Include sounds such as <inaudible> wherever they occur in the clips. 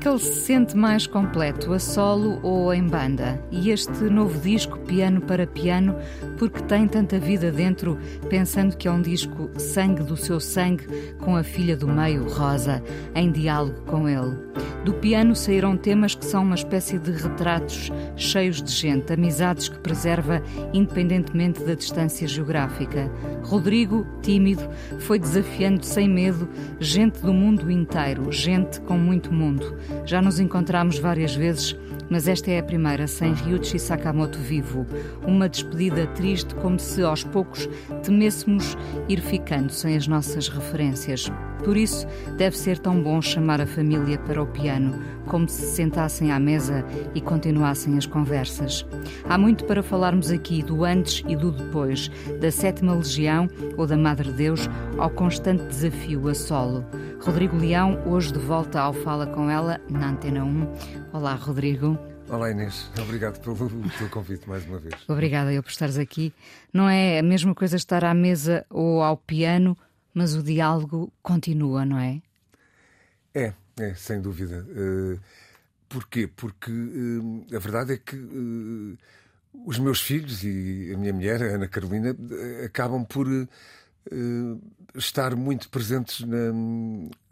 Que ele se sente mais completo, a solo ou em banda? E este novo disco, Piano para Piano, porque tem tanta vida dentro, pensando que é um disco sangue do seu sangue, com a filha do meio, Rosa, em diálogo com ele. Do piano saíram temas que são uma espécie de retratos cheios de gente, amizades que preserva independentemente da distância geográfica. Rodrigo, tímido, foi desafiando sem medo gente do mundo inteiro, gente com muito mundo. Já nos encontramos várias vezes, mas esta é a primeira sem Ryuichi Sakamoto vivo. Uma despedida triste, como se aos poucos temêssemos ir ficando sem as nossas referências. Por isso, deve ser tão bom chamar a família para o piano, como se sentassem à mesa e continuassem as conversas. Há muito para falarmos aqui do antes e do depois, da Sétima Legião ou da Madre Deus, ao constante desafio a solo. Rodrigo Leão, hoje de volta ao Fala com ela, na Antena 1. Olá, Rodrigo. Olá Inês, obrigado pelo, <laughs> convite mais uma vez. Obrigada eu por estares aqui. Não é a mesma coisa estar à mesa ou ao piano, mas o diálogo continua, não é? É, é, sem dúvida. Uh, porquê? Porque uh, a verdade é que uh, os meus filhos e a minha mulher, a Ana Carolina, acabam por estar muito presentes na,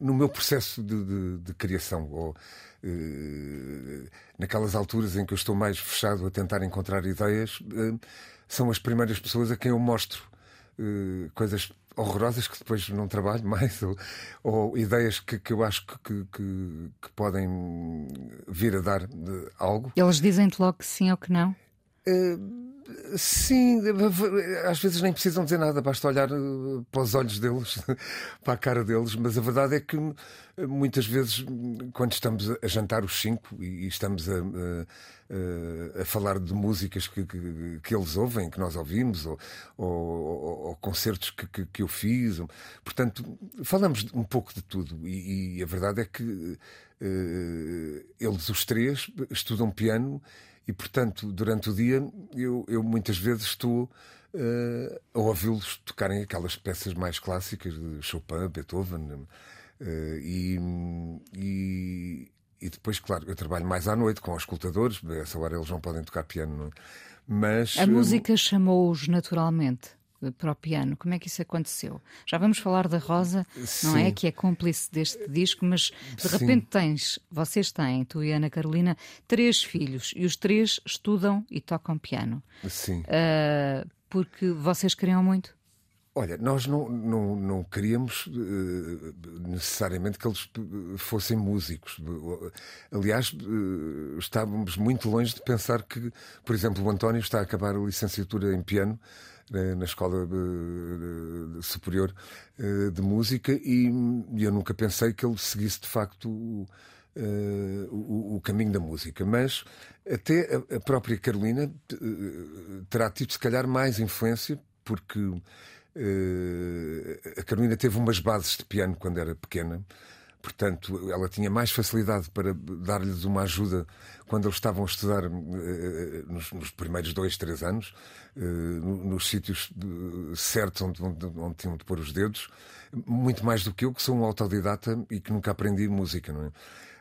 no meu processo de, de, de criação. Ou, naquelas alturas em que eu estou mais fechado a tentar encontrar ideias, são as primeiras pessoas a quem eu mostro coisas horrorosas que depois não trabalho mais, ou, ou ideias que, que, eu acho que, que, que, podem vir a dar algo. Eles dizem-te logo que sim ou que não? Uh, Sim, às vezes nem precisam dizer nada, basta olhar eh, para os olhos deles, <laughs> para a cara deles, mas a verdade é que muitas vezes, quando estamos a jantar os cinco e estamos a, a, a falar de músicas que, que, que, eles ouvem, que nós ouvimos, ou, ou, ou concertos que, que, eu fiz, portanto, falamos um pouco de tudo, e, e a verdade é que uh, eles, os três, estudam piano e, portanto, durante o dia, eu, eu muitas vezes estou uh, a ouvi-los tocarem aquelas peças mais clássicas de Chopin, Beethoven. Uh, e, e, e, depois, claro, eu trabalho mais à noite com os escutadores, a essa hora eles não podem tocar piano. É? Mas. A música chamou-os naturalmente para o piano. Como é que isso aconteceu? Já vamos falar da Rosa, Sim. não é? Que é cúmplice deste disco, mas de Sim. repente tens, vocês têm, tu e Ana Carolina, três filhos e os três estudam e tocam piano. Sim. Uh, porque vocês queriam muito? Olha, nós não, não, não queríamos uh, necessariamente que eles fossem músicos. Aliás, uh, estávamos muito longe de pensar que, por exemplo, o António está a acabar a licenciatura em piano na Escola Superior eh, de Música e eu nunca pensei que ele seguisse de facto o, eh, o, caminho da música. Mas até a, própria Carolina eh, terá tido, se calhar, mais influência, porque a Carolina teve umas bases de piano quando era pequena. Portanto, ela tinha mais facilidade para dar-lhes uma ajuda quando eles estavam a estudar nos, nos primeiros dois, três anos. Eh, nos sítios certos onde, onde, onde, tinham de pôr os dedos, muito mais do que eu, que sou um autodidata e que nunca aprendi música, não é?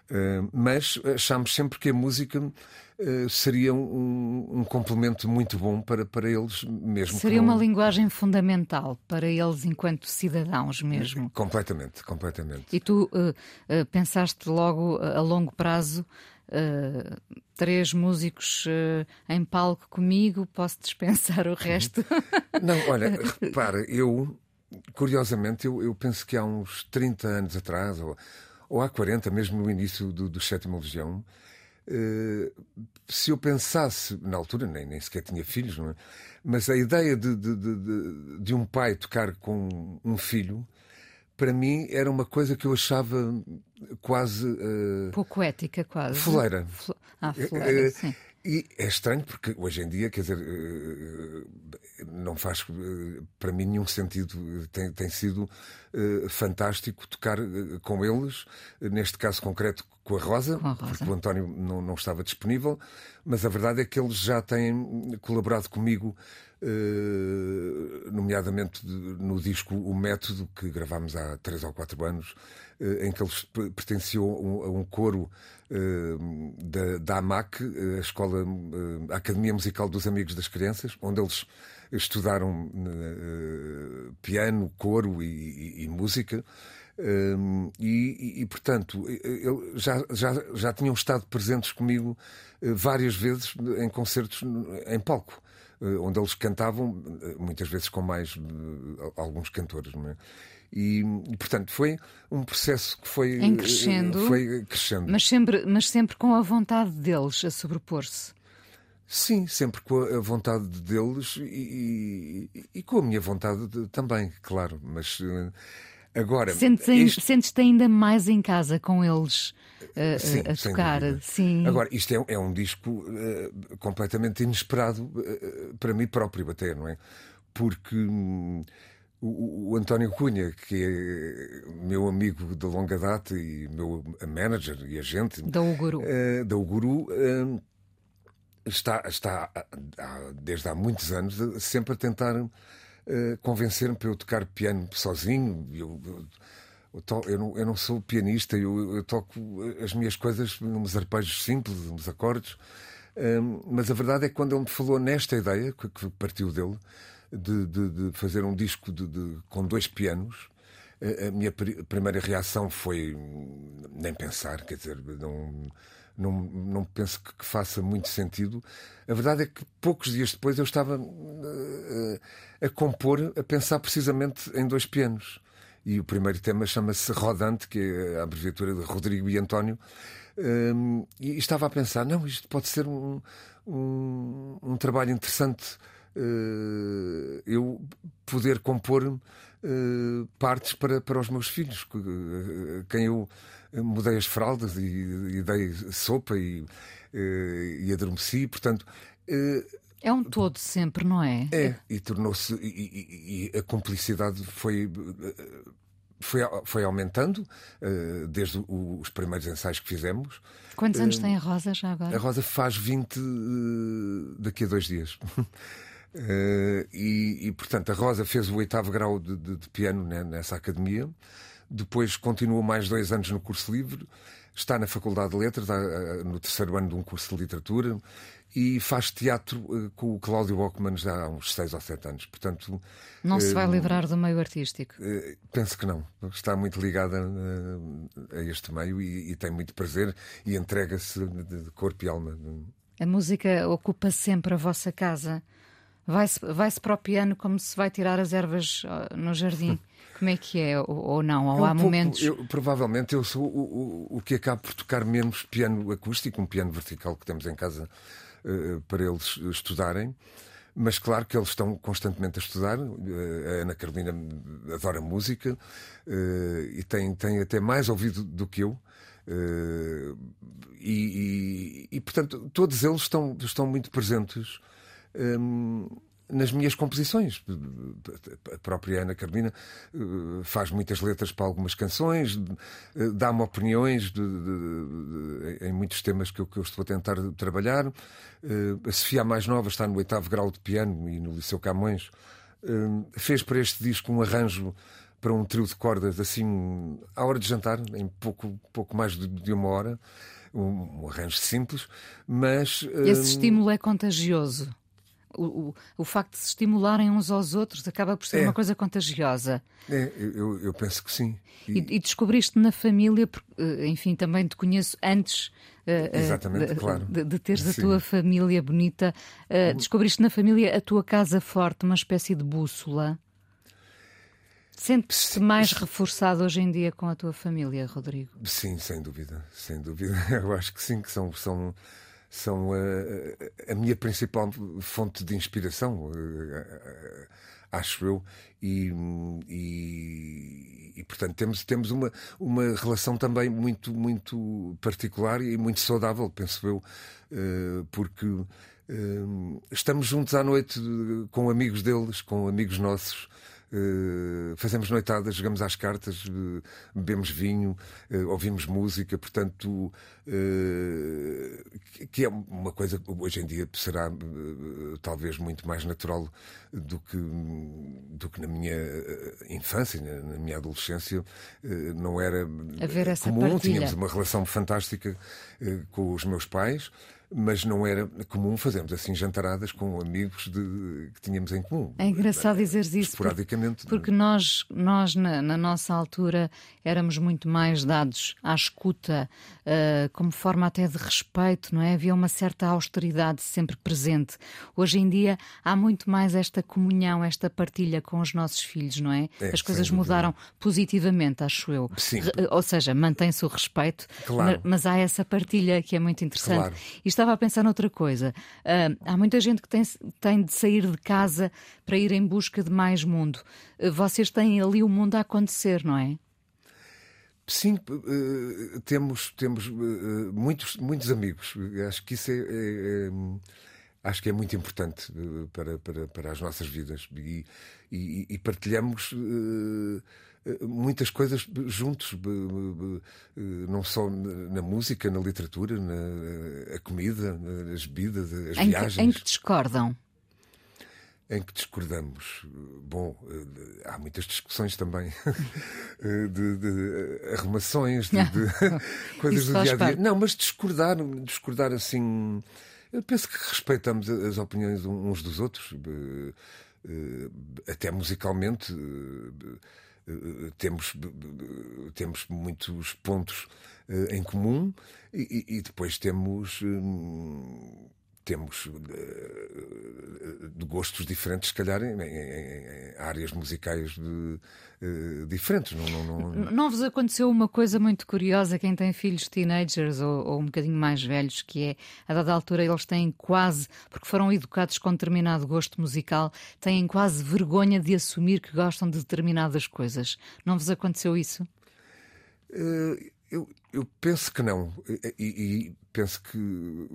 Uh, mas achamos sempre que a música uh, seria um, um, complemento muito bom para, para eles mesmo. Seria não... uma linguagem fundamental para eles enquanto cidadãos mesmo. Completamente, completamente. E tu uh, pensaste logo a longo prazo Uh, três músicos uh, em palco comigo, posso dispensar o resto? Não, olha, <laughs> repara, eu, curiosamente, eu, eu, penso que há uns 30 anos atrás, ou, ou há 40, mesmo no início do, do Sétima Legião, uh, se eu pensasse, na altura nem, nem sequer tinha filhos, não é? mas a ideia de, de, de, de um pai tocar com um filho para mim era uma coisa que eu achava quase. Uh, Pouco ética, quase. Fuleira. Ah, fuleira, sim. E é estranho porque hoje em dia, quer dizer, não faz para mim nenhum sentido. Tem, tem sido fantástico tocar com eles, neste caso concreto com a Rosa, com a Rosa. porque o António não, não, estava disponível, mas a verdade é que eles já têm colaborado comigo, nomeadamente no disco O Método, que gravámos há três ou quatro anos, em que eles pertenciam a um coro da, da AMAC, a Escola, a Academia Musical dos Amigos das Crianças, onde eles estudaram piano, coro e, e, e música. Um, e, e, portanto, eu, já, já, já tinham estado presentes comigo uh, várias vezes em concertos em palco, uh, onde eles cantavam, uh, muitas vezes com mais alguns cantores. Não é? E, e, portanto, foi um processo que foi, em crescendo, foi crescendo. Mas, sempre, mas sempre com a vontade deles a sobrepor-se. Sim, sempre com a vontade deles e, e, e com a minha vontade de, também, claro. Mas Agora, sentes-te isto... sentes ainda mais em casa com eles uh, sim, a tocar. Sim. Agora, isto é, é um disco uh, completamente inesperado uh, para mim próprio, até, não é? Porque. Um, o, o, António Cunha, que é meu amigo de longa data e meu manager e agente da Uguru, da Uguru está, está desde há muitos anos sempre a tentar uh, convencer-me para eu tocar piano sozinho. Eu, eu, eu, eu, não, eu não, sou pianista, eu, toco as minhas coisas nos arpejos simples, nos acordes. Um, mas a verdade é que quando ele me falou nesta ideia, que, que partiu dele, de, de, de fazer um disco de, com dois pianos, a, a minha pr primeira reação foi nem pensar, quer dizer, não não, não penso que, que, faça muito sentido. A verdade é que poucos dias depois eu estava uh, a compor, a pensar precisamente em dois pianos. E o primeiro tema chama-se Rodante, que é a abreviatura de Rodrigo e António. Um, e estava a pensar, não, isto pode ser um, um, um trabalho interessante. Uh, eu poder compor uh, partes para, para os meus filhos, uh, quem eu mudei as fraldas e, e dei sopa e, e, e adormeci, portanto. É um todo sempre, não é? É, e tornou-se. E, e, a cumplicidade foi. Foi, foi aumentando desde os primeiros ensaios que fizemos. Quantos anos tem a Rosa já agora? A Rosa faz 20 daqui a dois dias. <laughs> e, e, portanto, a Rosa fez o oitavo grau de, de, de piano né, nessa academia. Depois continuou mais dois anos no curso livre, está na Faculdade de Letras, no terceiro ano de um curso de literatura, e faz teatro eh, com o Cláudio Bockman já há uns seis ou sete anos. Portanto, não se vai eh, livrar do meio artístico? Eh, penso que não. Está muito ligada a este meio e, e tem muito prazer e entrega-se de corpo e alma. A música ocupa sempre a vossa casa. Vai-se vai para o piano como se vai tirar as ervas no jardim. <laughs> Como é que é? Ou, ou não? Ou um há pouco, momentos. Eu, provavelmente eu sou o, o, o, que acaba por tocar menos piano acústico, um piano vertical que temos em casa uh, para eles estudarem. Mas claro que eles estão constantemente a estudar. Uh, a Ana Carolina adora música uh, e tem, tem até mais ouvido do que eu. Uh, e, e, e, portanto, todos eles estão, estão muito presentes. Um, nas minhas composições. A própria Ana Carolina eh, faz muitas letras para algumas canções, eh, dá-me opiniões de, de, de, em muitos temas que eu, que eu, estou a tentar trabalhar. Eh, a Sofia, mais nova, está no oitavo grau de piano e no Liceu Camões. Fez para este disco um arranjo para um trio de cordas, assim, à hora de jantar, em pouco, pouco mais de uma hora. Um, um arranjo simples, mas. Esse estímulo é contagioso o, o, o, facto de se estimularem uns aos outros acaba por ser é. uma coisa contagiosa. É, eu, eu penso que sim. E, e, e descobriste na família, porque, eh, enfim, também te conheço antes. Eh, eh, Exatamente, de, claro. De, de teres sim. a tua família bonita, descobriste na família a tua casa forte, uma espécie de bússola. Sentes-te mais reforçado hoje em dia com a tua família, Rodrigo? Sim, sem dúvida, sem dúvida. <laughs> Eu acho que sim, que são, são são a, a, minha principal fonte de inspiração, uh, acho eu, e, e, e, portanto temos, temos uma, uma relação também muito, muito particular e muito saudável, penso eu, porque estamos juntos à noite com amigos deles, com amigos nossos. Uh, fazemos noitadas, jogamos às cartas, uh, bebemos vinho, uh, ouvimos música, portanto, que é uma coisa que hoje em dia será talvez muito mais natural do que, do que na minha infância, na, na minha adolescência, não era comum. Partilha. Tínhamos uma relação fantástica com os meus pais mas não era comum fazermos assim jantaradas com amigos de, que tínhamos em comum. É engraçado dizeres isso. Esporadicamente. Porque, porque nós, nós na, na, nossa altura, éramos muito mais dados à escuta, uh, como forma até de respeito, não é? Havia uma certa austeridade sempre presente. Hoje em dia há muito mais esta comunhão, esta partilha com os nossos filhos, não é? é As coisas mudaram positivamente, acho eu. Sim. Ou seja, mantém-se o respeito, claro. mas há essa partilha que é muito interessante. Claro estava a pensar noutra coisa. Uh, há muita gente que tem, tem de sair de casa para ir em busca de mais mundo. Uh, vocês têm ali o mundo a acontecer, não é? Sim, uh, temos, temos muitos, muitos amigos. Acho que isso é, é, é acho que é muito importante para, para, para as nossas vidas e, e, e partilhamos muitas coisas juntos, não só na música, na literatura, na a comida, as bebidas, as em viagens. Que, em que discordam? Em que discordamos. Bom, há muitas discussões também <laughs> de, de arrumações, de, de <laughs> <laughs> coisas do dia a dia. Não, mas discordar, discordar assim. Eu penso que respeitamos as opiniões uns dos outros, até musicalmente temos, temos muitos pontos eh, em comum e, e depois temos hum, temos uh, de gostos diferentes, se calhar, em, em, em áreas musicais de, uh, diferentes. Não, não, não... não vos aconteceu uma coisa muito curiosa, quem tem filhos teenagers ou, ou, um bocadinho mais velhos, que é, a dada altura, eles têm quase, porque foram educados com determinado gosto musical, têm quase vergonha de assumir que gostam de determinadas coisas. Não vos aconteceu isso? Uh, eu, eu penso que não. E, e penso que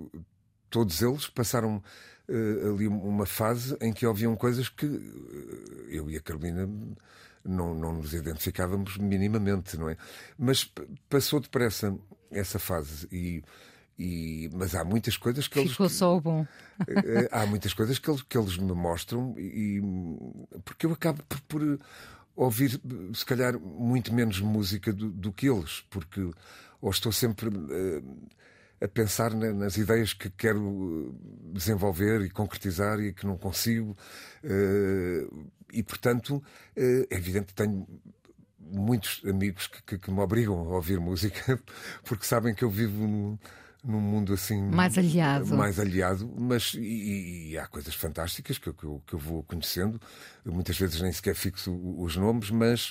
todos eles passaram uh, ali uma fase em que ouviam coisas que uh, eu e a Carolina não, não nos identificávamos minimamente, não é? Mas passou depressa essa fase e. E, mas há muitas coisas que Ficou eles. só o bom. Eh, há muitas coisas que eles, que eles me mostram, e, porque eu acabo por, por ouvir, se calhar, muito menos música do, do que eles, porque ou estou sempre. Uh, a pensar nas ideias que quero eh, desenvolver e concretizar e que não consigo. Eh, e, portanto, eh, é evidente que tenho muitos amigos que, que, que, me obrigam a ouvir música <laughs> porque sabem que eu vivo num, num mundo assim mais aliado, mais aliado mas e, e há coisas fantásticas que, que, eu, que eu vou conhecendo. Eu muitas vezes nem sequer fixo os nomes, mas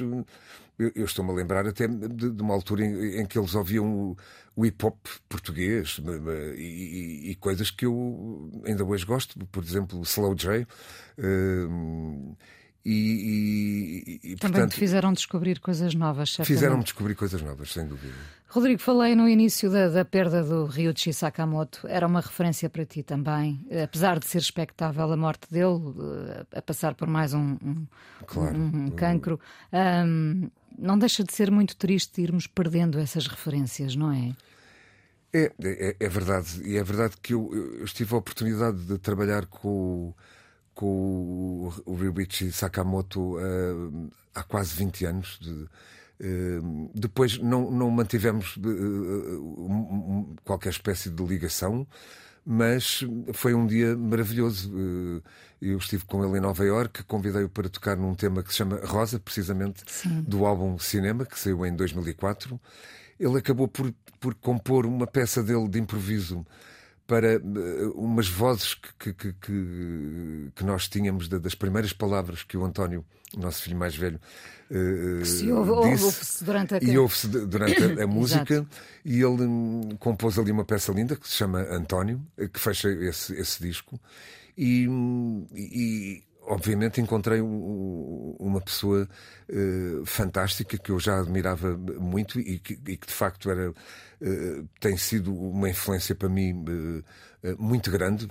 eu, eu estou-me a lembrar até de, de uma altura em, em, que eles ouviam o, o hip hop português e, e, coisas que eu ainda hoje gosto, por exemplo, o Slow J. Uh, e, e, e, Também portanto, te fizeram descobrir coisas novas, certamente. Fizeram-me descobrir coisas novas, sem dúvida. Rodrigo, falei no início da, da perda do Ryuichi Sakamoto. Era uma referência para ti também, apesar de ser expectável a morte dele, a passar por mais um, um, claro. um, um cancro. Um, não deixa de ser muito triste irmos perdendo essas referências, não é? É, é, é verdade. E é verdade que eu, eu, tive a oportunidade de trabalhar com, com o Ryuichi Sakamoto uh, há quase 20 anos. De, uh, depois não, não mantivemos uh, qualquer espécie de ligação, mas foi um dia maravilhoso. Eu estive com ele em Nova Iorque, convidei-o para tocar num tema que se chama Rosa, precisamente, Sim. do álbum Cinema, que saiu em 2004. Ele acabou por, por compor uma peça dele de improviso para uh, umas vozes que, que, que, que nós tínhamos das primeiras palavras que o António, nosso filho mais velho, uh, se ouve, disse, ouve-se durante a e ouve-se durante a, a <coughs> música. E ele um, compôs ali uma peça linda que se chama António, que fecha esse, esse disco. E, e obviamente encontrei um, uma pessoa uh, fantástica que eu já admirava muito e que, e que de facto era uh, tem sido uma influência para mim uh, muito grande,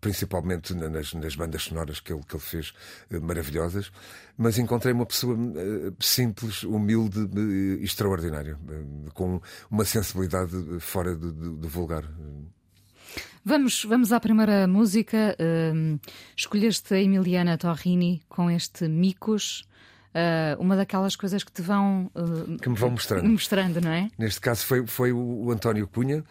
principalmente nas, nas, bandas sonoras que ele, que ele fez maravilhosas. Mas encontrei uma pessoa simples, humilde e extraordinária, com uma sensibilidade fora do vulgar. Vamos, vamos à primeira música. Uh, escolheste a Emiliana Torrini com este Micos. Uh, uma daquelas coisas que te vão uh, que me vão mostrando. mostrando, não é? Neste caso foi, foi o António Cunha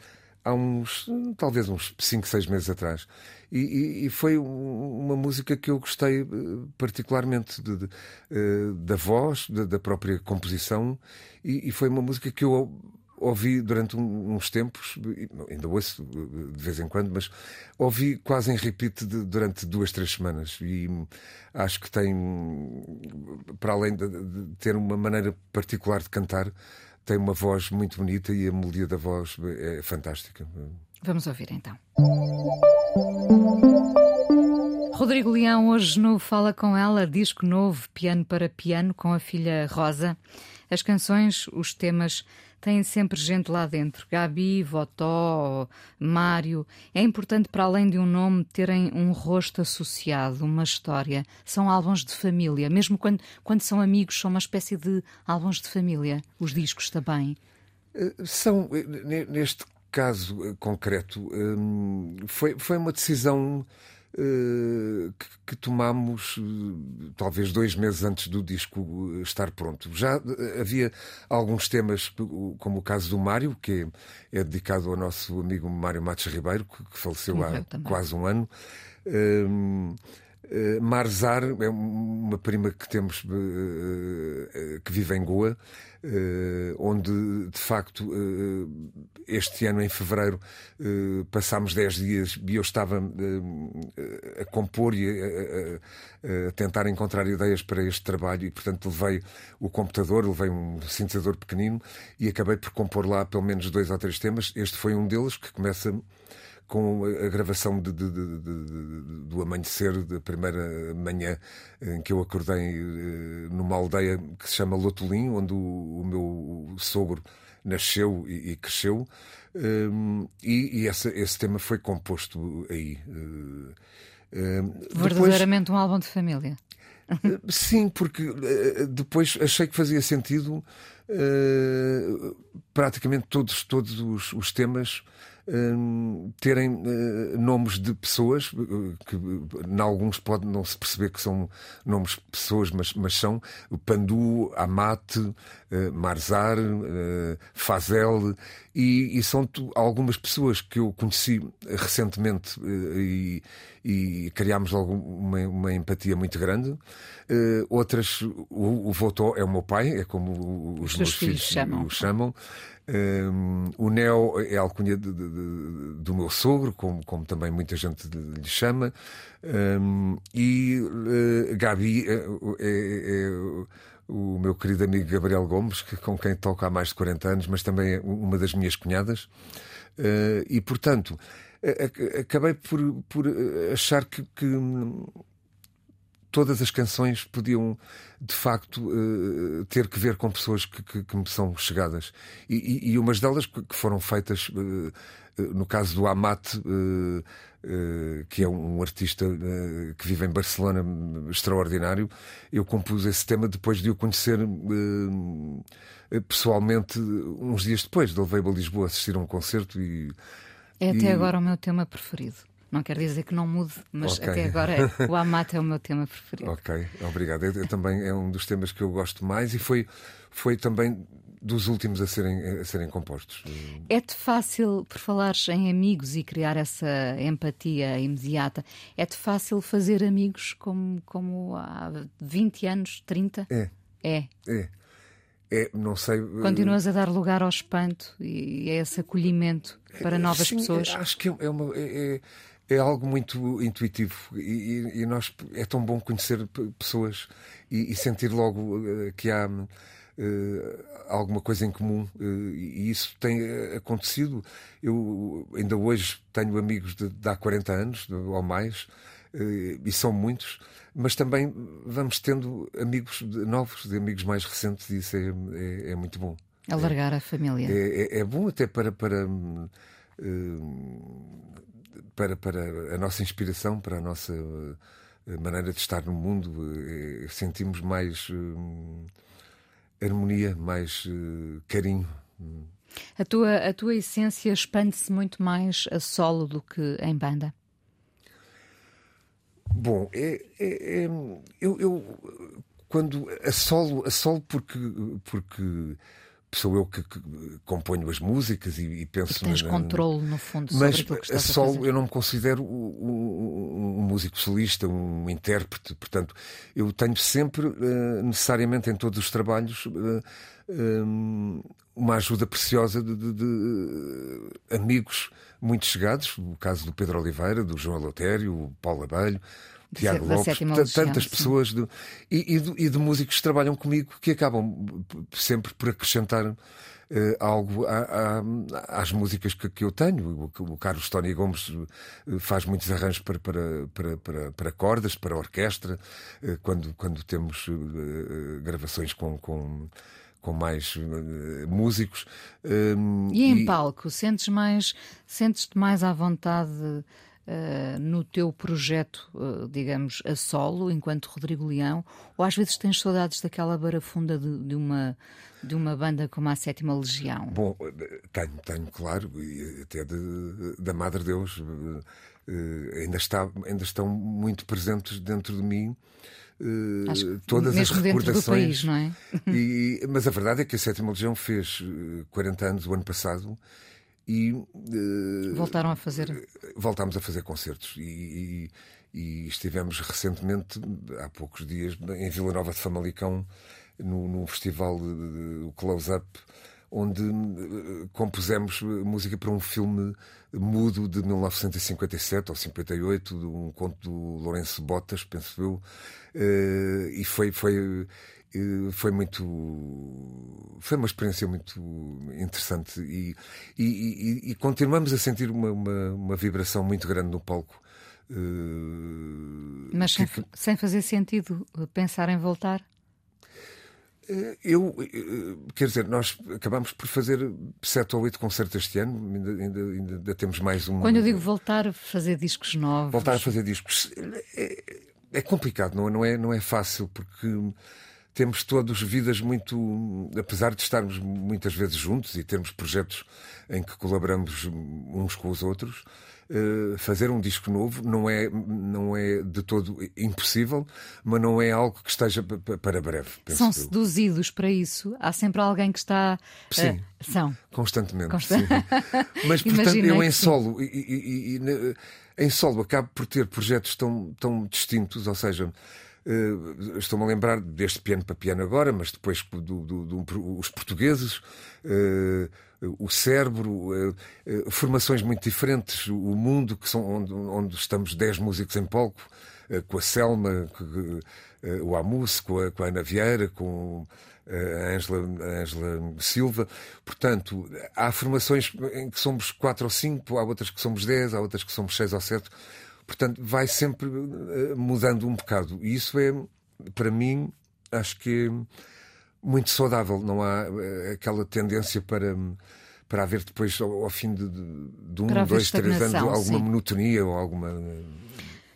há uns talvez uns 5, 6 meses atrás e, e, e, foi uma música que eu gostei eh, particularmente de, de, uh, da voz, da, da própria composição e, e, foi uma música que eu ouvi durante uns tempos, ainda ouço de vez em quando, mas ouvi quase em repeat de, durante duas, três semanas. E acho que tem, para além de, de, ter uma maneira particular de cantar, tem uma voz muito bonita e a melodia da voz é fantástica. Vamos ouvir então. Rodrigo Leão hoje no Fala Com Ela, disco novo, piano para piano, com a filha Rosa. As canções, os temas têm sempre gente lá dentro. Gabi, Votó, Mário. É importante, para além de um nome, terem um rosto associado, uma história. São álbuns de família. Mesmo quando, quando são amigos, são uma espécie de álbuns de família. Os discos também. Eh, são, eh, neste caso eh, concreto, hum, foi, foi uma decisão que, que tomámos eh, talvez dois meses antes do disco eh, estar pronto. Já havia alguns temas, como o caso do Mário, que é, dedicado ao nosso amigo Mário Matos Ribeiro, que, faleceu há quase um ano. Ehm, Uh, Marzar é uma prima que temos uh, uh, que vive em Goa, onde de facto este ano em fevereiro passámos 10 dias e eu estava a compor e a, a, tentar encontrar ideias para este trabalho e portanto levei o computador, levei um sintetizador pequenino e acabei por compor lá pelo menos dois ou três temas. Este foi um deles que começa com a gravação de, de, de, do amanhecer da primeira manhã em que eu acordei eh, numa aldeia que se chama Lotolim, onde o, o meu sogro nasceu e, e cresceu. Um, e, e essa, esse tema foi composto aí. Um, Verdadeiramente depois, um álbum de família. Sim, porque depois achei que fazia sentido uh, praticamente todos, todos os, os temas Hum, terem uh, nomes de pessoas uh, que, em alguns pode não se perceber que são nomes de pessoas, mas, mas são Pandu, Amate, uh, Marzar, Fazel, e, e são algumas pessoas que eu conheci recentemente e, e criámos logo uma, uma, empatia muito grande. outras, o, o Votó é o meu pai, é como os, os meus filhos, filhos chamam. o chamam. Um, o Neo é a alcunha de, de, de, do meu sogro, como, como, também muita gente lhe chama. Um, e uh, Gabi é, é, é, o meu querido amigo Gabriel Gomes, que, com quem toco há mais de 40 anos, mas também é uma das minhas cunhadas. Uh, e, portanto, acabei por, por achar que, que todas as canções podiam de facto uh, ter que ver com pessoas que, que, que me são chegadas. E, e, e umas delas que foram feitas uh, no caso do Amat uh, que é um artista que vive em Barcelona extraordinário eu compus esse tema depois de o conhecer pessoalmente uns dias depois de levei a Lisboa assistir a um concerto e é até e... agora o meu tema preferido não quer dizer que não mude, mas okay. até agora <laughs> o Amate é o meu tema preferido. Ok, obrigado. Eu, eu, também é um dos temas que eu gosto mais e foi, foi também dos últimos a serem, a serem compostos. É-te fácil, por falares em amigos e criar essa empatia imediata, é-te fácil fazer amigos como, como há 20 anos, 30? É. É. É. é, não sei. Continuas a dar lugar ao espanto e a esse acolhimento para novas Sim, pessoas? Acho que é, uma, é, é, algo muito intuitivo e, e, nós é tão bom conhecer pessoas e, e sentir logo que há. Uh, alguma coisa em comum uh, e isso tem acontecido. Eu ainda hoje tenho amigos de, de há 40 anos ou mais e são muitos mas também vamos tendo amigos novos, de amigos mais recentes, e isso é, é, é muito bom. Alargar é, a família. É, é, é, bom até para, para, eh, para, para a nossa inspiração, para a nossa eh, maneira de estar no mundo. Eh, sentimos mais harmonia, mais carinho. A tua, a tua essência expande-se muito mais a solo do que em banda? Bom, é, é, é eu, eu, quando a solo, a solo porque, porque sou eu que, que componho as músicas e, e penso. E tens na, controle, no fundo, mas sobre o que a solo a eu não me considero um, um, músico solista, um intérprete. Portanto, eu tenho sempre, uh, necessariamente em todos os trabalhos, uh, eh, um, uma ajuda preciosa de, de, de, amigos muito chegados, o caso do Pedro Oliveira, do João Eleutério, o Paulo Abelho, Tiago Lopes, tantas pessoas de, e, e, de, e, de, músicos que trabalham comigo que acabam sempre por acrescentar uh, algo a, a, às músicas que, que eu tenho. O, o, Carlos Tony Gomes eh, faz muitos arranjos para, para, para, para, para cordas, para orquestra, uh, quando, quando temos uh, gravações com, com com mais uh, músicos. E em e... palco, sentes mais, sentes-te mais à vontade uh, no teu projeto, uh, digamos, a solo, enquanto Rodrigo Leão, ou às vezes tens saudades daquela barafunda de, de uma de uma banda como a Sétima Legião? Bom, tenho, tenho, claro, e até de, da Madre Deus. ainda, está, ainda estão muito presentes dentro de mim uh, todas as recordações. País, não é? <laughs> e, mas a verdade é que a Sétima Legião fez 40 eh, anos o ano passado e uh, voltaram a fazer? voltámos a fazer concertos. E, e, e, estivemos recentemente há poucos dias em Vila Nova de Famalicão no, no festival o Close Up onde compusemos música para um filme mudo de 1957 ou 58, um conto do Lourenço Botas, penso eu, uh, e foi, foi, foi muito. Foi uma experiência muito interessante e, e, e, continuamos a sentir uma, uma, uma, vibração muito grande no palco. Mas sem, sem fazer sentido pensar em voltar? Eu, quer dizer, nós acabamos por fazer sete ou oito concertos este ano, ainda, ainda, ainda, temos mais um. Quando eu digo voltar a fazer discos novos. Voltar a fazer discos. É, é complicado, não, não, é, não é fácil, porque temos todos vidas muito. Apesar de estarmos muitas vezes juntos e termos projetos em que colaboramos uns com os outros, eh, fazer um disco novo não é, não é de todo impossível, mas não é algo que esteja para breve. São eu. seduzidos para isso? Há sempre alguém que está. Sim. Uh, são. Constantemente. Constant... <laughs> Mas, portanto, eu em solo, e, e, e, em solo acabo por ter projetos tão, tão distintos, ou seja. Uh, Estou-me a lembrar deste piano para piano agora, mas depois do, do, do, do os portugueses, uh, o cérebro, uh, formações muito diferentes, o mundo que são onde, onde estamos 10 músicos em palco, com a Selma, o Amus, com a, com a Ana Vieira, com a Ângela Silva. Portanto, há formações em que somos quatro ou cinco, há outras que somos dez, há outras que somos seis ou sete. Portanto, vai sempre eh, mudando um bocado. E isso é, para mim, acho que é muito saudável. Não há eh, aquela tendência para para haver depois, ao, fim de, de um, dois, três anos, alguma sim. monotonia ou alguma.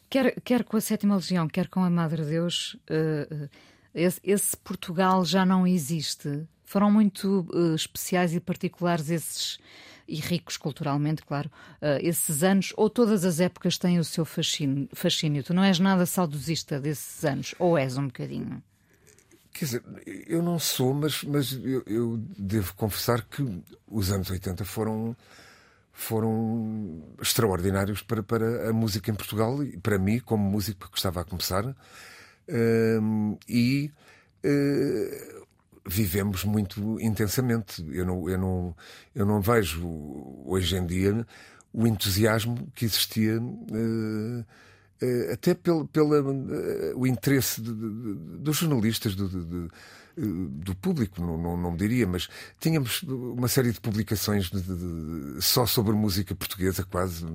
Quer, quer com a Sétima Legião, quer com a Madre Deus, uh, esse, esse, Portugal já não existe. Foram muito uh, especiais e particulares esses e ricos culturalmente, claro, uh, esses anos, ou todas as épocas têm o seu fascínio, fascínio. Tu não és nada saudosista desses anos, ou és um bocadinho? Quer dizer, eu não sou, mas, mas eu, eu devo confessar que os anos 80 foram foram extraordinários para, para a música em Portugal e para mim, como músico que estava a começar. Um, e uh, vivemos muito intensamente. Eu não, eu, não, eu não vejo hoje em dia o entusiasmo que existia. Uh, até pelo, pelo uh, o interesse de, de, dos jornalistas, de, do público, não, não, não, me diria, mas tínhamos uma série de publicações só sobre música portuguesa, quase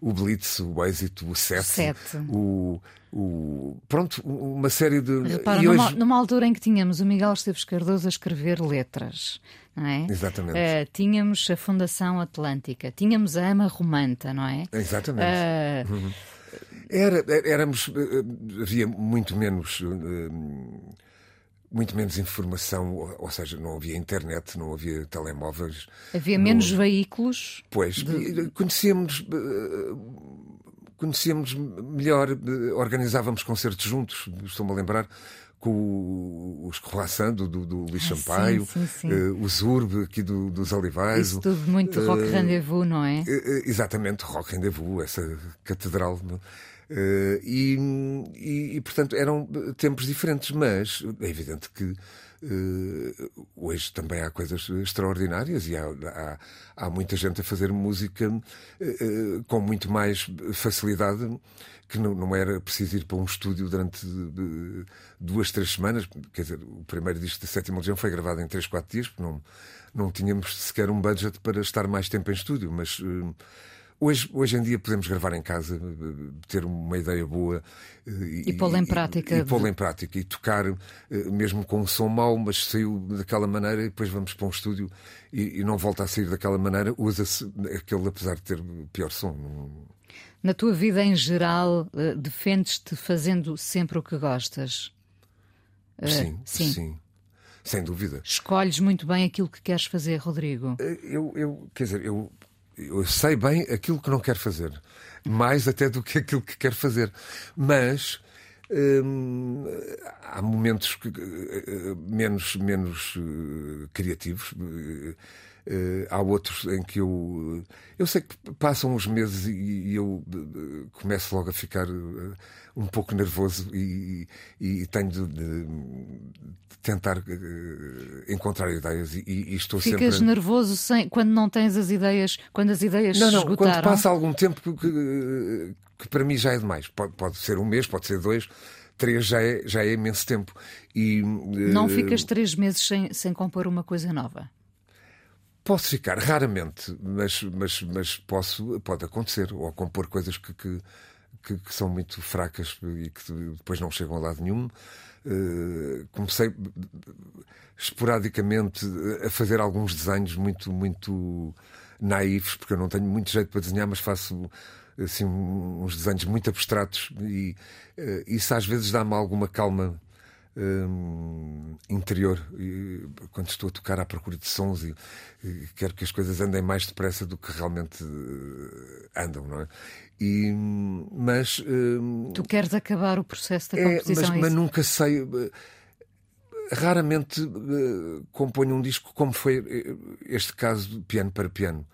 o Blitz, o Êxito, o Sete, o, o, pronto, uma série de. Repara, numa, hoje... numa, altura em que tínhamos o Miguel Esteves Cardoso a escrever letras, não é? Exatamente. Uh, tínhamos a Fundação Atlântica, tínhamos a Ama Romanta, não é? Exatamente. Uh... Uhum. Era, éramos, eh, havia muito menos. Uh, muito menos informação, ou seja, não havia internet, não havia telemóveis. Havia menos veículos? Pois, de... conhecíamos conhecíamos melhor, organizávamos concertos juntos, estou-me a lembrar, com os Croissant do, do, do Luís ah, Sampaio, sim, sim, sim. Uh, o Zurb aqui do, dos Olivais. Isso tudo muito uh, rock rendezvous, não é? Uh, exatamente, rock rendezvous, essa catedral. E, e, e, portanto, eram tempos diferentes, mas é evidente que Uh, hoje também há coisas extraordinárias e há, há, há muita gente a fazer música uh, com muito mais facilidade que não, não, era preciso ir para um estúdio durante duas, três semanas. Quer dizer, o primeiro disco da Sétima Legião foi gravado em três, quatro dias, porque não, não tínhamos sequer um budget para estar mais tempo em estúdio, mas. Uh, Hoje, hoje em dia podemos gravar em casa, ter uma ideia boa e, e pô-la em prática. E, e pô-la em prática e tocar, eh, mesmo com um som mau, mas saiu daquela maneira e depois vamos para um estúdio e, e não volta a sair daquela maneira, usa-se aquele, apesar de ter pior som. Na tua vida em geral, eh, defendes-te fazendo sempre o que gostas? Eh, sim, sim. sim. Sem dúvida. Escolhes muito bem aquilo que queres fazer, Rodrigo? Eu, eu quer dizer, eu eu sei bem aquilo que não quero fazer, mais até do que aquilo que quero fazer. Mas hum, há momentos que, uh, menos, menos uh, criativos. Uh, há outros em que eu. Eu sei que passam uns meses e, e eu começo logo a ficar um pouco nervoso e, e tenho de, de, tentar encontrar ideias e, e estou Ficas sempre. Ficas nervoso sem, quando não tens as ideias, quando as ideias não, não, esgotaram? Quando passa algum tempo que, que, que, para mim já é demais. Pode, pode ser um mês, pode ser dois. Três já é, já é imenso tempo. E, não ficas três meses sem, sem compor uma coisa nova? Posso ficar, raramente, mas, mas, mas posso, pode acontecer, ou compor coisas que, que, que, que são muito fracas e que depois não chegam a lado nenhum. Uh, comecei esporadicamente a fazer alguns desenhos muito, muito naivos, porque eu não tenho muito jeito para desenhar, mas faço assim, uns desenhos muito abstratos e uh, isso às vezes dá-me alguma calma um, interior quando estou a tocar à procura de sons e, e, quero que as coisas andem mais depressa do que realmente uh, andam, não é? E, mas um, tu queres acabar o processo da composição? É, mas, é mas nunca sei. Uh, raramente uh, componho um disco como foi este caso de piano para piano.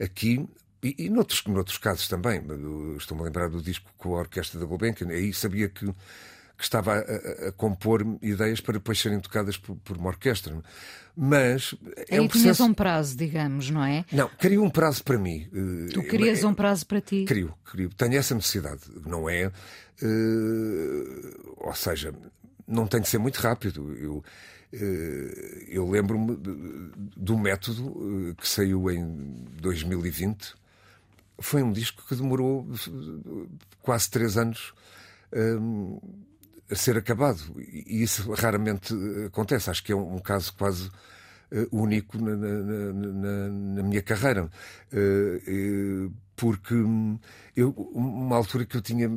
Aqui e, e noutros, noutros casos também. Estou-me a lembrar do disco com a Orquestra da Gulbenkian. Aí sabia que que estava a, a, compor ideias para depois serem tocadas por, por uma orquestra. Mas é Aí um processo... tinhas um prazo, digamos, não é? Não, queria um prazo para mim. Eh, tu querias um prazo para ti? Queria, queria. Tenho essa necessidade. Não é. Uh, ou seja, não tem de ser muito rápido. Eu, uh, eu lembro-me do método que saiu em 2020. Foi um disco que demorou quase três anos a ser acabado. E isso raramente eh, acontece. Acho que é um, caso quase uh, único na, na, na, na, minha carreira. Uh, porque hum, eu, uma altura que eu tinha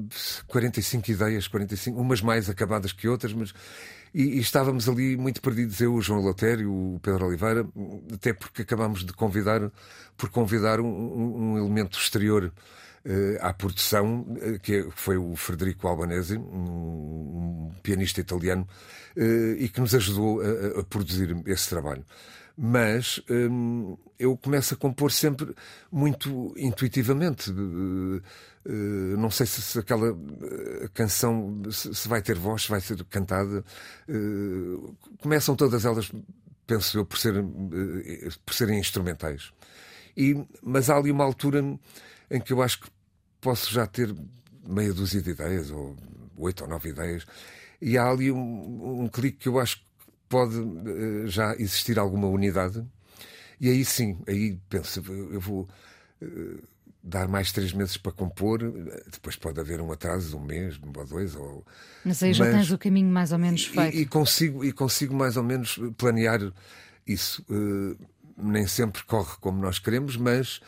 45 ideias, 45, umas mais acabadas que outras, mas. E, e estávamos ali muito perdidos, eu, o João Lotério, o Pedro Oliveira, até porque acabámos de convidar, por convidar um, um, um elemento exterior à produção, que foi o Frederico Albanese, um, um pianista italiano, uh, e que nos ajudou a, a, produzir esse trabalho. mas hum, eu começo a compor sempre muito intuitivamente. Uh, não sei se, se aquela canção se, se, vai ter voz, se vai ser cantada. começam todas elas, penso eu, por, ser, por serem instrumentais. E, mas há ali uma altura em que eu acho que posso já ter meia dúzia de ideias, ou oito ou nove ideias, e há ali um, um clique que eu acho que pode uh, já existir alguma unidade. E aí sim, aí penso, eu vou uh, dar mais três meses para compor, depois pode haver um atraso de um mês, ou dois. Ou... Mas aí já Mas, tens o caminho mais ou menos feito. E, e, consigo, e consigo mais ou menos planear isso. Uh, nem sempre corre como nós queremos, mas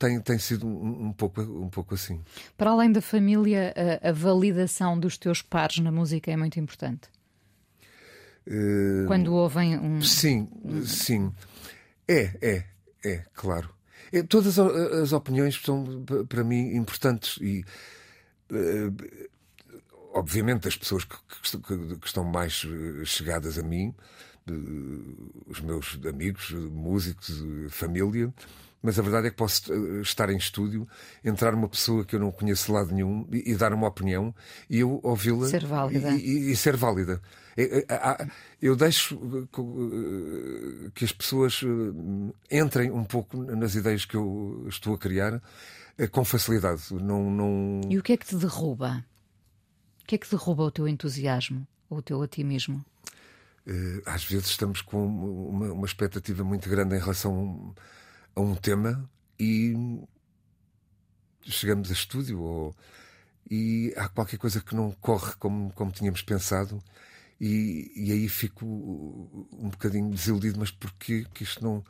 tem, tem sido um, um, pouco, um pouco assim. Para além da família, a, a validação dos teus pares na música é muito importante. Uh, Quando ouvem um. Sim, sim. É, é, é, claro. É, todas as opiniões são, para mim, importantes e. Uh, obviamente, as pessoas que, que, que, estão mais chegadas a mim, os meus amigos, músicos, família, mas a verdade é que posso eh, estar em estúdio, entrar uma pessoa que eu não conheço de lado nenhum e, e dar uma opinião e eu ouvi-la ser válida. E, e, e ser válida. É, é, eu deixo eh, que as pessoas eh, entrem um pouco nas ideias que eu estou a criar com facilidade. Não, não... E o que é que te derruba? O que é que derruba o teu entusiasmo ou o teu otimismo? Às vezes estamos com uma, uma expectativa muito grande em relação a um tema e chegamos a estúdio ou, e há qualquer coisa que não corre como, como tínhamos pensado e, e aí fico um bocadinho desiludido, mas porquê que isto não.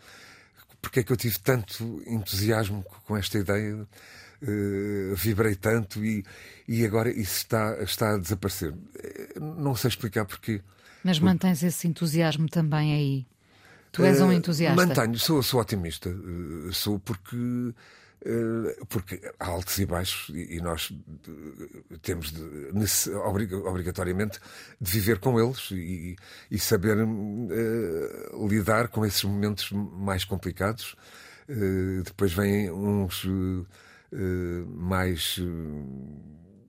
Porquê é que eu tive tanto entusiasmo com esta ideia? Uh, vibrei tanto e, e agora isso está, está a desaparecer. Eh, não sei explicar porquê. Mas mantens esse entusiasmo também aí? Tu és um eh, entusiasta. Mantenho, sou, sou otimista. Eh, sou porque eh, porque há altos e baixos e nós temos de, obrigatoriamente de viver com eles e, e saber uh, lidar com esses momentos mais complicados. Uh, depois vêm uns uh, mais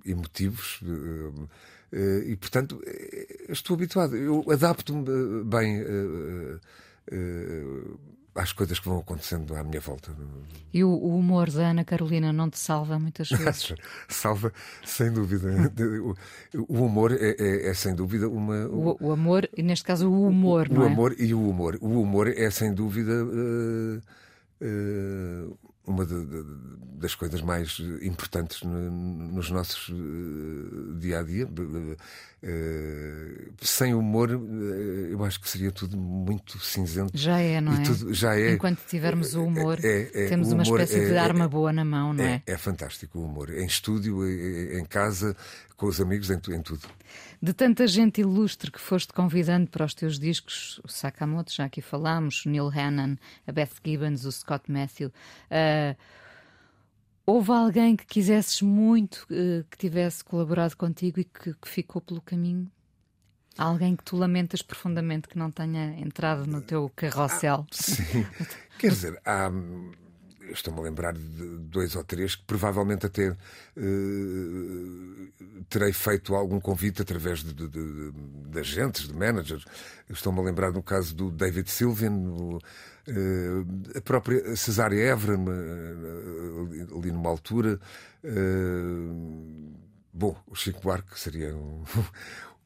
emotivos. e portanto estou habituado, eu adapto-me bem às coisas que vão acontecendo à minha volta. E o, humor da Ana Carolina não te salva muitas <laughs> vezes? salva, sem dúvida. o, humor é, é, é, sem dúvida uma. O, o, amor, e neste caso o humor, o, não é? O amor e o humor. O humor é sem dúvida. Uh, uh, uma de, de, das coisas mais importantes no, nos nossos uh, dia a dia. Uh, sem humor, uh, eu acho que seria tudo muito cinzento. Já é, não é? Tudo, já é. Enquanto tivermos o humor, é, é, temos o humor uma espécie de é, arma boa na mão, não é? É, fantástico o humor. Em estúdio, em casa, com os amigos, em, em tudo. De tanta gente ilustre que foste convidando para os teus discos, o Sakamoto, já aqui falámos, o Neil Hannon, a Beth Gibbons, o Scott Matthew. Uh, houve alguém que quisesses muito uh, que tivesse colaborado contigo e que, que ficou pelo caminho? Alguém que tu lamentas profundamente que não tenha entrado no teu carrossel? Ah, sim. Quer dizer, há estou-me a lembrar de dois ou três que provavelmente até uh, terei feito algum convite através de, de, de, de agentes, de managers. Estou-me a lembrar no caso do David Sylvian, uh, a própria Cesária Évora, uh, ali numa altura. bom, o Chico Buarque seria um,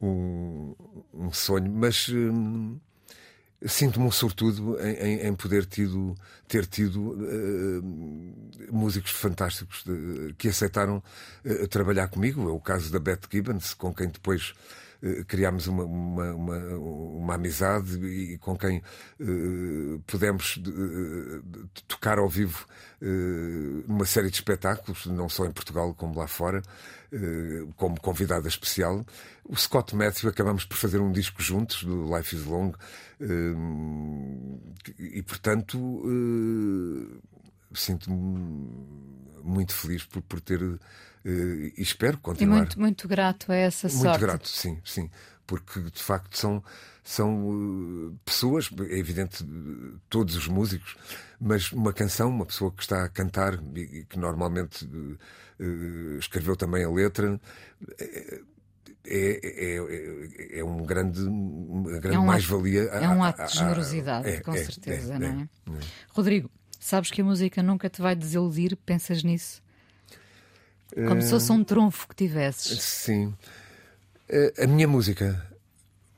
<laughs> um, um sonho, mas sinto-me um sortudo em, em, em, poder tido, ter tido uh, músicos fantásticos de, que aceitaram uh, trabalhar comigo. É o caso da Beth Gibbons, com quem depois criámos uma, uma, uma, uma, amizade e com quem pudemos tocar ao vivo numa série de espetáculos, não só em Portugal como lá fora. Eh, como convidada especial. O Scott Matthew acabamos por fazer um disco juntos, do Life is Long, eh, e portanto eh, sinto-me muito feliz por, por ter e espero continuar. E muito, muito grato a essa muito sorte. Muito grato, sim, sim. Porque de facto são, são pessoas, é evidente, todos os músicos, mas uma canção, uma pessoa que está a cantar e que normalmente escreveu também a letra. É, é, é, é, um grande, uma grande é um mais-valia. É um ato de generosidade, é, com é, certeza, é, não é? Rodrigo, sabes que a música nunca te vai desiludir? Pensas nisso? Como se fosse um trunfo que tivesses. Sim. A minha música.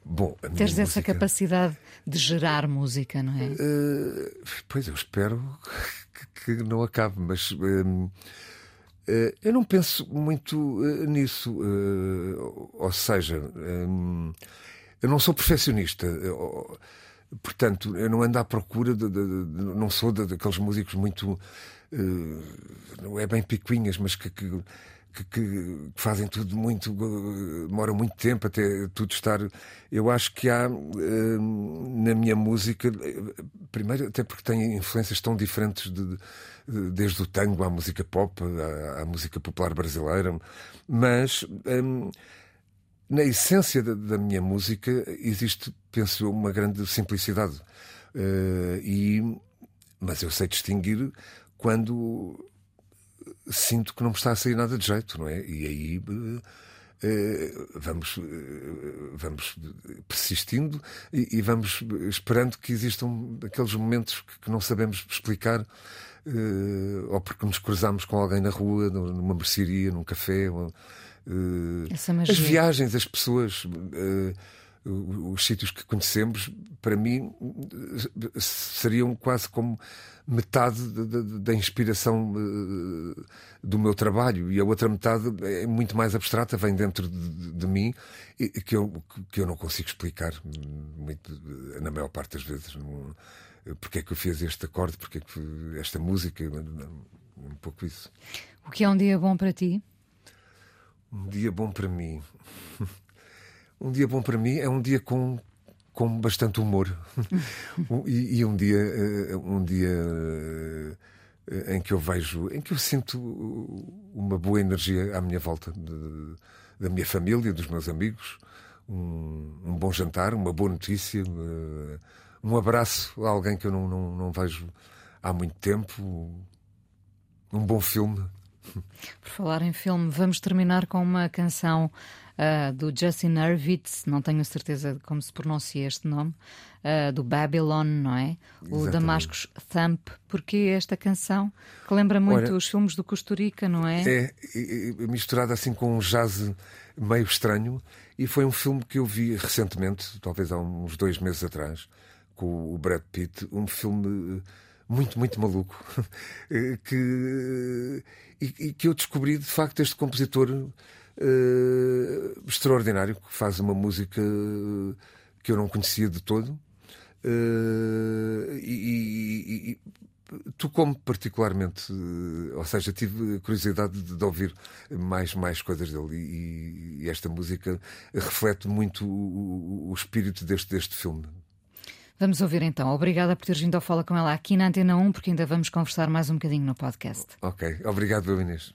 Bom, a Teres música... essa capacidade de gerar música, não é? Uh, pois eu espero <laughs> que, que, não acabe, mas. Uh, eu não penso muito nisso. ou seja, eu não sou perfeccionista. portanto, eu não ando à procura de. de, de não sou daqueles músicos muito. Não é bem picuinhas, mas que, que que, que, fazem tudo muito, demora muito tempo até tudo estar. Eu acho que há na minha música, primeiro, até porque tem influências tão diferentes de, desde o tango à música pop, à, à música popular brasileira, mas hum, na essência da, da, minha música existe, penso eu, uma grande simplicidade. Uh, e, mas eu sei distinguir quando sinto que não me está a sair nada de jeito, não é? E aí uh, vamos, uh, vamos persistindo e, vamos esperando que existam aqueles momentos que, não sabemos explicar. Ou porque nos cruzamos com alguém na rua, numa mercearia, num café. As viagens, as pessoas os sítios que conhecemos, para mim, seriam quase como metade da inspiração uh, do meu trabalho e a outra metade é muito mais abstrata, vem dentro de, de mim e que eu, que eu não consigo explicar muito, na maior parte das vezes. Não, porque é que eu fiz este acorde, porque é que esta música, um pouco isso. O que é um dia bom para ti? Um dia bom para mim. <laughs> Um dia bom para mim é um dia com, com bastante humor. <laughs> e, e, um dia, eh, um dia eh, em que eu vejo, em que eu sinto uma boa energia à minha volta, de, da minha família, dos meus amigos. Um, um, bom jantar, uma boa notícia, eh, um abraço a alguém que eu não, não, não vejo há muito tempo, um bom filme. Por falar em filme, vamos terminar com uma canção uh, do Justin Hurwitz, não tenho certeza de como se pronuncia este nome, uh, do Babylon, não é? O Damascus Thump. Porquê esta canção? Que lembra muito Olha, os filmes do Costa Rica, não é? É, misturado assim com um jazz meio estranho. E foi um filme que eu vi recentemente, talvez há uns dois meses atrás, com o Brad Pitt. Um filme muito, muito maluco. <laughs> que, e, e, que eu descobri, de facto, este compositor uh, extraordinário, que faz uma música que eu não conhecia de todo. Uh, e, e, tocou-me particularmente, ou seja, tive curiosidade de, de, ouvir mais, mais coisas dele e, e esta música reflete muito o, o, espírito deste, deste filme. Vamos ouvir então. Obrigada por teres vindo ao Fala com ela aqui na Antena 1, porque ainda vamos conversar mais um bocadinho no podcast. Ok, obrigado, Inês.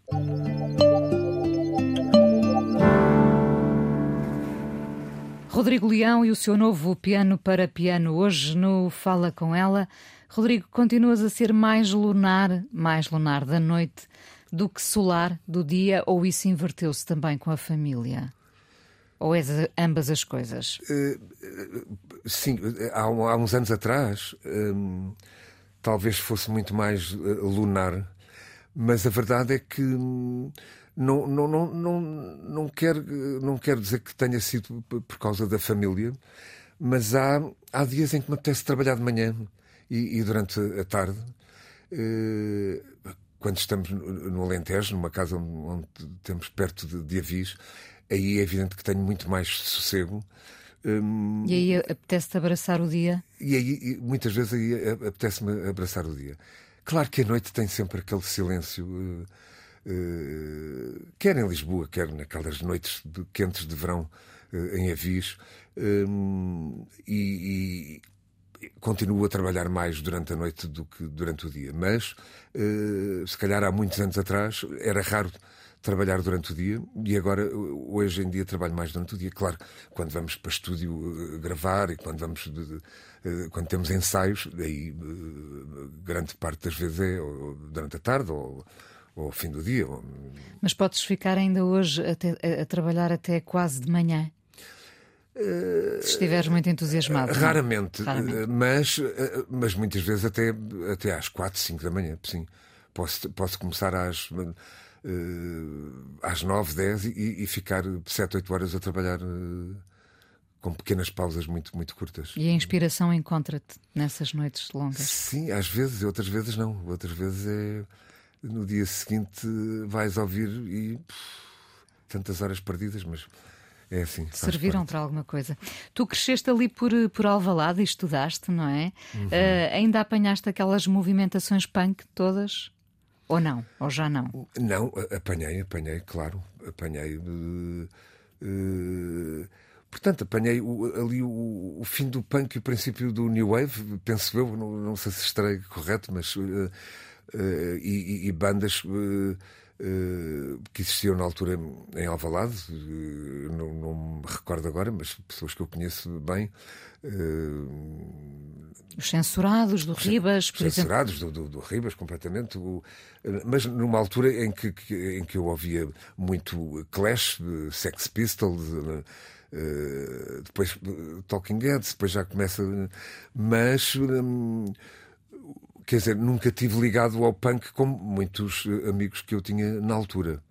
Rodrigo Leão e o seu novo piano para piano hoje no Fala com ela. Rodrigo, continuas a ser mais lunar, mais lunar da noite do que solar do dia ou isso inverteu-se também com a família? Ou és ambas as coisas? Uh, sim, há, há, uns anos atrás um, talvez fosse muito mais lunar, mas a verdade é que um, não, não, não, não, não, quero, não quero dizer que tenha sido por causa da família, mas há, há dias em que me apetece trabalhar de manhã e, e durante a tarde. Eh, quando estamos no Alentejo, numa casa onde, temos perto de, de Avis, aí é evidente que tenho muito mais sossego. Hum, e aí apetece-te abraçar o dia? E aí, muitas vezes, aí apetece-me abraçar o dia. Claro que a noite tem sempre aquele silêncio. Uh, eh, quer em Lisboa, quer naquelas noites de, quentes de verão uh, em Avis. Um, e, e, continuo a trabalhar mais durante a noite do que durante o dia, mas se calhar há muitos anos atrás era raro trabalhar durante o dia e agora, hoje em dia, trabalho mais durante o dia. Claro, quando vamos para estúdio gravar e quando vamos. Quando temos ensaios, aí grande parte das vezes é durante a tarde ou ao fim do dia. Ou... Mas podes ficar ainda hoje a, a trabalhar até quase de manhã? Se estiveres muito entusiasmado. É? Raramente, Raramente. Mas, mas muitas vezes até, até às 4, 5 da manhã, sim. Posso, posso começar às uh, às 9, 10 e, e ficar 7, 8 horas a trabalhar com pequenas pausas muito, muito curtas. E a inspiração encontra-te nessas noites longas? Sim, às vezes, outras vezes não. Outras vezes é no dia seguinte vais ouvir e pff, tantas horas perdidas, mas. É assim, Serviram parte. para alguma coisa. Tu cresceste ali por, por Alvalade e estudaste, não é? Uhum. Uh, ainda apanhaste aquelas movimentações punk todas? Ou não? Ou já não? Não, apanhei, apanhei, claro. Apanhei. Uh, uh, portanto, apanhei o, ali o, o, fim do punk e o princípio do New Wave, penso eu, não, não sei se estarei correto, mas. Uh, e, e, bandas. que existiam na altura em Alvalade, não, não, me recordo agora, mas pessoas que eu conheço bem, os censurados do Ribas, por censurados exemplo. Do, do, do Ribas, completamente. Mas numa altura em que, em que eu ouvia muito Clash, Sex Pistols, uh, depois Talking Heads, depois já começa. Mas. Um, quer dizer, nunca tive ligado ao punk como muitos amigos que eu tinha na altura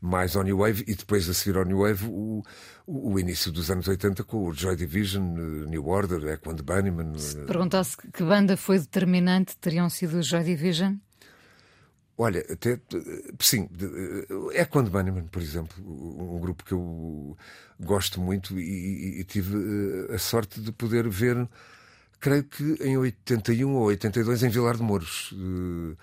mais ao New Wave e depois a seguir ao New Wave o, o, início dos anos 80 com o Joy Division, New Order, Echo and Bunnyman. Se perguntasse que banda foi determinante, teriam sido o Joy Division? Olha, até sim, Echo and Bunnyman, por exemplo, um grupo que eu gosto muito e, e, tive eh, a sorte de poder ver, creio que em 81 ou 82 em Vilar de Mouros. Eh,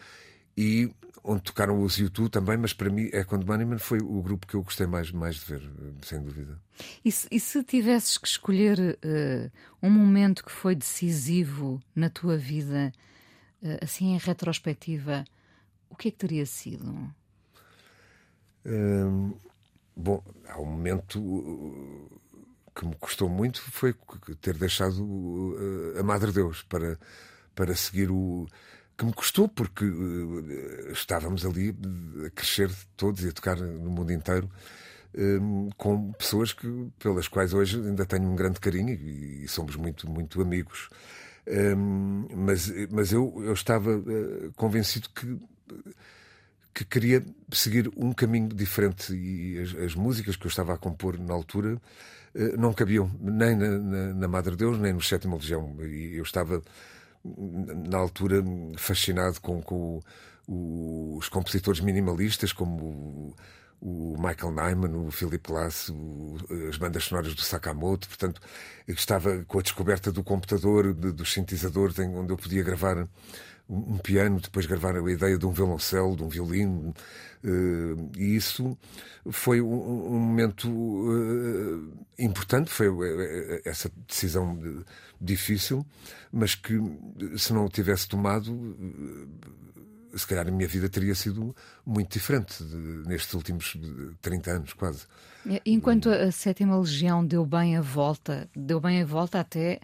e onde tocaram os YouTube também, mas para mim, Echo Bunnyman foi o grupo que eu gostei mais, mais de ver, sem dúvida. E se, e se tivesses que escolher uh, um momento que foi decisivo na tua vida, uh, assim em retrospectiva, o que é que teria sido? Uh, bom, há um momento que me custou muito foi ter deixado a Madre Deus para, para seguir o que me custou, porque uh, estávamos ali a crescer todos e a tocar no mundo inteiro um, com pessoas que, pelas quais hoje ainda tenho um grande carinho e, e somos muito, muito amigos. Um, mas, mas eu, eu estava uh, convencido que, que queria seguir um caminho diferente e as, as músicas que eu estava a compor na altura uh, não cabiam nem na, na, na Madre Deus nem no Sétima Legião. E eu estava na altura fascinado com, com os compositores minimalistas como o, Michael Nyman, o Philip Glass, o, as bandas sonoras do Sakamoto, portanto, estava com a descoberta do computador, de, dos sintetizadores, onde eu podia gravar um piano, depois gravar a ideia de um violoncelo, de um violino, uh, e isso foi um, um momento uh, importante, foi uh, essa decisão difícil, mas que se não tivesse tomado, se calhar a minha vida teria sido muito diferente de, nestes últimos 30 anos, quase. Enquanto a sétima legião deu bem a volta, deu bem a volta até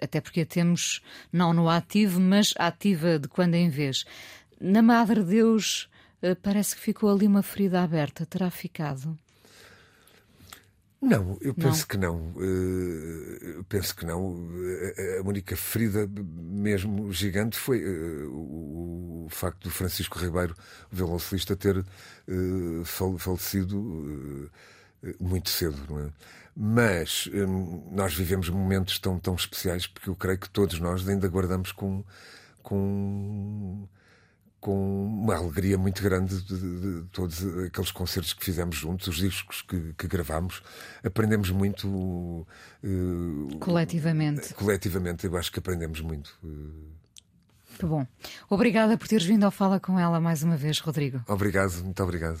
até porque a temos não no ativo, mas ativa de quando em vez. Na Madre Deus eh, parece que ficou ali uma ferida aberta. Terá ficado? Não, eu penso não. que não. Eh, eu penso que não. A única ferida mesmo gigante foi eh, o facto do Francisco Ribeiro, o violoncelista, ter falecido muito cedo, não é? Mas nós vivemos momentos tão, tão especiais porque eu creio que todos nós ainda guardamos com, com, com uma alegria muito grande de, de, de todos aqueles concertos que fizemos juntos, os discos que, que gravamos. Aprendemos muito. Uh, coletivamente. Coletivamente, eu acho que aprendemos muito. Uh, que bom. Obrigada por teres vindo ao Fala com ela mais uma vez, Rodrigo. Obrigado, muito obrigado.